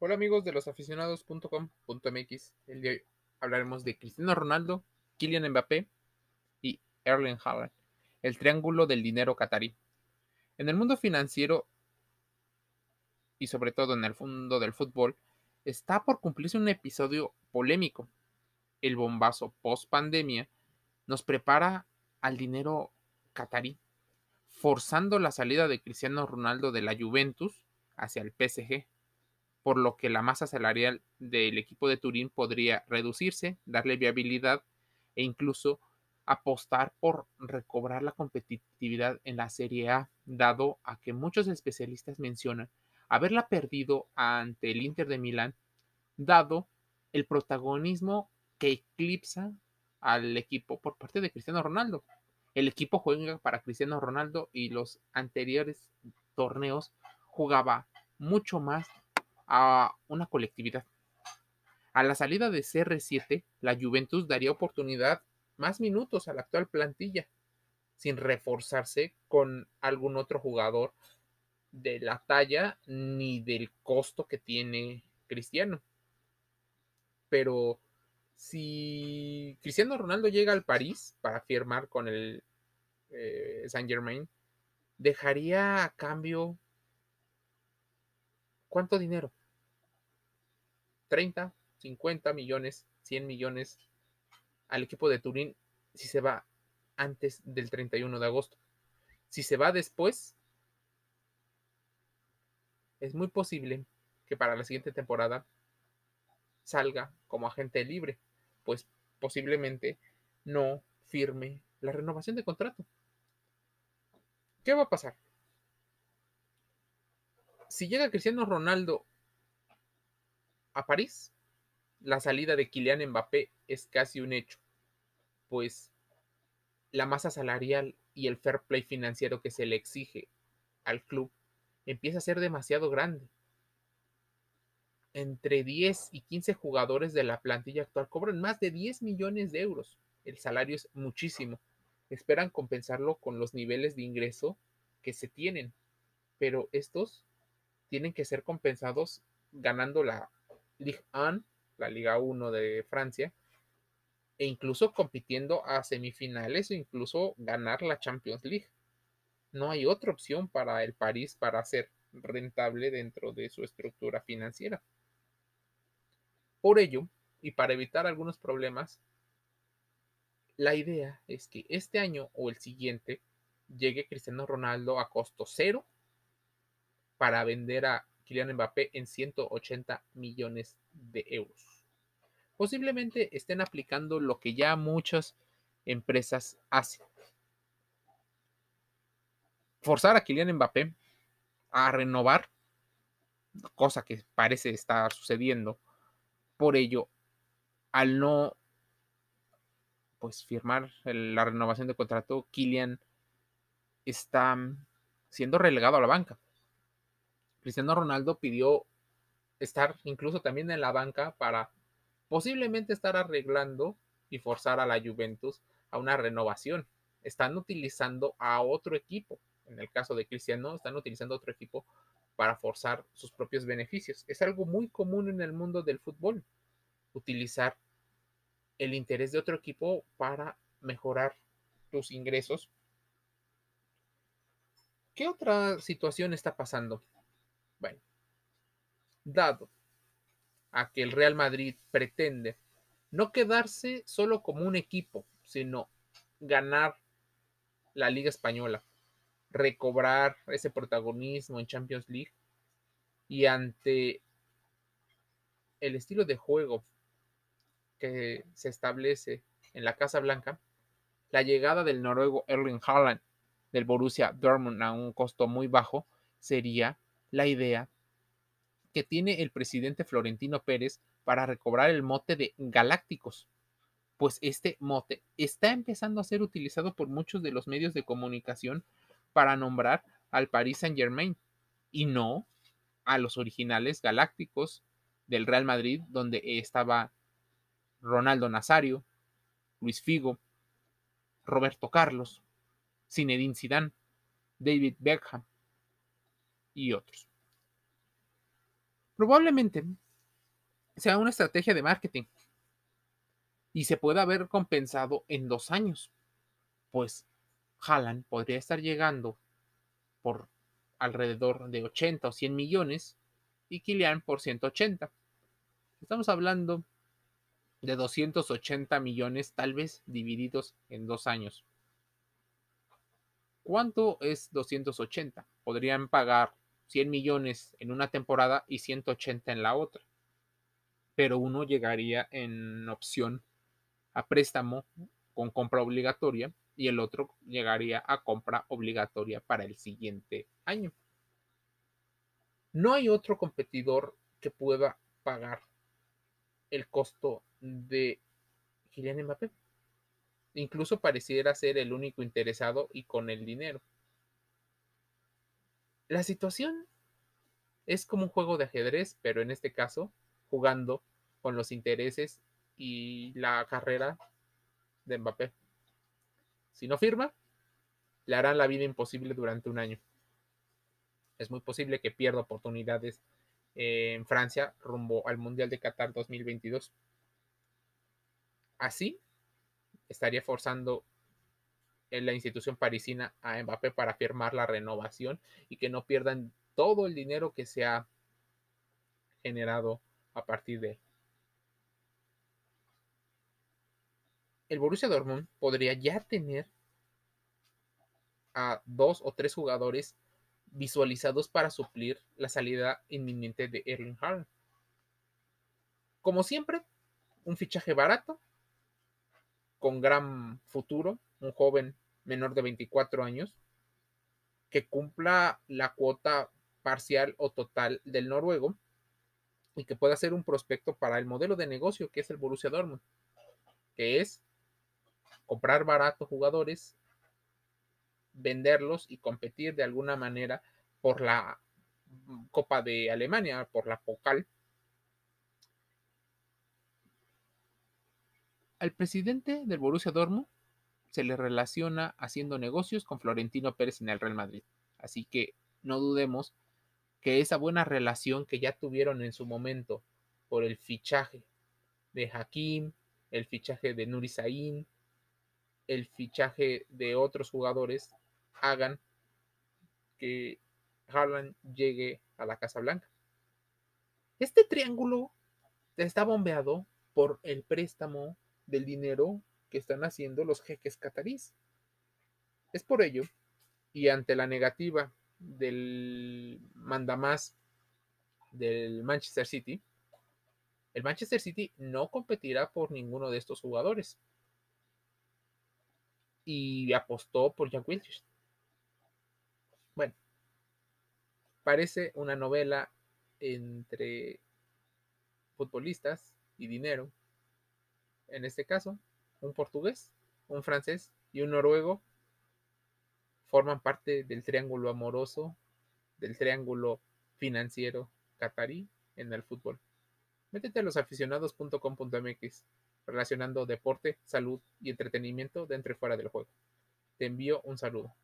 Hola amigos de losaficionados.com.mx. El día de hoy hablaremos de Cristiano Ronaldo, Kylian Mbappé y Erling Haaland, el triángulo del dinero catarí. En el mundo financiero y sobre todo en el mundo del fútbol, está por cumplirse un episodio polémico. El bombazo post pandemia nos prepara al dinero catarí, forzando la salida de Cristiano Ronaldo de la Juventus hacia el PSG por lo que la masa salarial del equipo de Turín podría reducirse, darle viabilidad e incluso apostar por recobrar la competitividad en la Serie A, dado a que muchos especialistas mencionan haberla perdido ante el Inter de Milán, dado el protagonismo que eclipsa al equipo por parte de Cristiano Ronaldo. El equipo juega para Cristiano Ronaldo y los anteriores torneos jugaba mucho más a una colectividad. A la salida de CR7, la Juventus daría oportunidad más minutos a la actual plantilla, sin reforzarse con algún otro jugador de la talla ni del costo que tiene Cristiano. Pero si Cristiano Ronaldo llega al París para firmar con el eh, Saint Germain, dejaría a cambio ¿cuánto dinero? 30, 50 millones, 100 millones al equipo de Turín si se va antes del 31 de agosto. Si se va después, es muy posible que para la siguiente temporada salga como agente libre, pues posiblemente no firme la renovación de contrato. ¿Qué va a pasar? Si llega Cristiano Ronaldo a París, la salida de Kylian Mbappé es casi un hecho, pues la masa salarial y el fair play financiero que se le exige al club empieza a ser demasiado grande. Entre 10 y 15 jugadores de la plantilla actual cobran más de 10 millones de euros. El salario es muchísimo. Esperan compensarlo con los niveles de ingreso que se tienen, pero estos tienen que ser compensados ganando la Ligue 1, la Liga 1 de Francia, e incluso compitiendo a semifinales o incluso ganar la Champions League. No hay otra opción para el París para ser rentable dentro de su estructura financiera. Por ello, y para evitar algunos problemas, la idea es que este año o el siguiente llegue Cristiano Ronaldo a costo cero para vender a Kylian Mbappé en 180 millones de euros. Posiblemente estén aplicando lo que ya muchas empresas hacen. Forzar a Kylian Mbappé a renovar, cosa que parece estar sucediendo. Por ello, al no pues firmar la renovación de contrato, Kylian está siendo relegado a la banca. Cristiano Ronaldo pidió estar incluso también en la banca para posiblemente estar arreglando y forzar a la Juventus a una renovación. Están utilizando a otro equipo. En el caso de Cristiano, están utilizando otro equipo para forzar sus propios beneficios. Es algo muy común en el mundo del fútbol, utilizar el interés de otro equipo para mejorar tus ingresos. ¿Qué otra situación está pasando? Bueno, dado a que el Real Madrid pretende no quedarse solo como un equipo, sino ganar la Liga Española, recobrar ese protagonismo en Champions League y ante el estilo de juego que se establece en la Casa Blanca, la llegada del noruego Erling Haaland del Borussia Dortmund a un costo muy bajo sería la idea que tiene el presidente Florentino Pérez para recobrar el mote de galácticos, pues este mote está empezando a ser utilizado por muchos de los medios de comunicación para nombrar al Paris Saint Germain y no a los originales galácticos del Real Madrid, donde estaba Ronaldo Nazario, Luis Figo, Roberto Carlos, Zinedine Zidane, David Beckham y otros. Probablemente sea una estrategia de marketing y se pueda haber compensado en dos años, pues Haaland podría estar llegando por alrededor de 80 o 100 millones y Kylian por 180. Estamos hablando de 280 millones tal vez divididos en dos años. ¿Cuánto es 280? Podrían pagar 100 millones en una temporada y 180 en la otra. Pero uno llegaría en opción a préstamo con compra obligatoria y el otro llegaría a compra obligatoria para el siguiente año. No hay otro competidor que pueda pagar el costo de Kylian Mbappé. Incluso pareciera ser el único interesado y con el dinero. La situación es como un juego de ajedrez, pero en este caso jugando con los intereses y la carrera de Mbappé. Si no firma, le harán la vida imposible durante un año. Es muy posible que pierda oportunidades en Francia rumbo al Mundial de Qatar 2022. Así, estaría forzando en la institución parisina a Mbappé para firmar la renovación y que no pierdan todo el dinero que se ha generado a partir de él. El Borussia Dortmund podría ya tener a dos o tres jugadores visualizados para suplir la salida inminente de Erling Haaland. Como siempre, un fichaje barato con gran futuro, un joven menor de 24 años, que cumpla la cuota parcial o total del noruego y que pueda ser un prospecto para el modelo de negocio que es el Borussia Dortmund, que es comprar barato jugadores, venderlos y competir de alguna manera por la Copa de Alemania, por la Pokal. Al presidente del Borussia Dortmund se le relaciona haciendo negocios con Florentino Pérez en el Real Madrid. Así que no dudemos que esa buena relación que ya tuvieron en su momento por el fichaje de Hakim, el fichaje de Nuri Sahin, el fichaje de otros jugadores, hagan que Harlan llegue a la Casa Blanca. Este triángulo está bombeado por el préstamo del dinero que están haciendo los jeques catarís. Es por ello, y ante la negativa del mandamás del Manchester City, el Manchester City no competirá por ninguno de estos jugadores. Y apostó por Jack Wilshere. Bueno, parece una novela entre futbolistas y dinero, en este caso, un portugués, un francés y un noruego forman parte del triángulo amoroso, del triángulo financiero catarí en el fútbol. Métete a losaficionados.com.mx relacionando deporte, salud y entretenimiento dentro y fuera del juego. Te envío un saludo.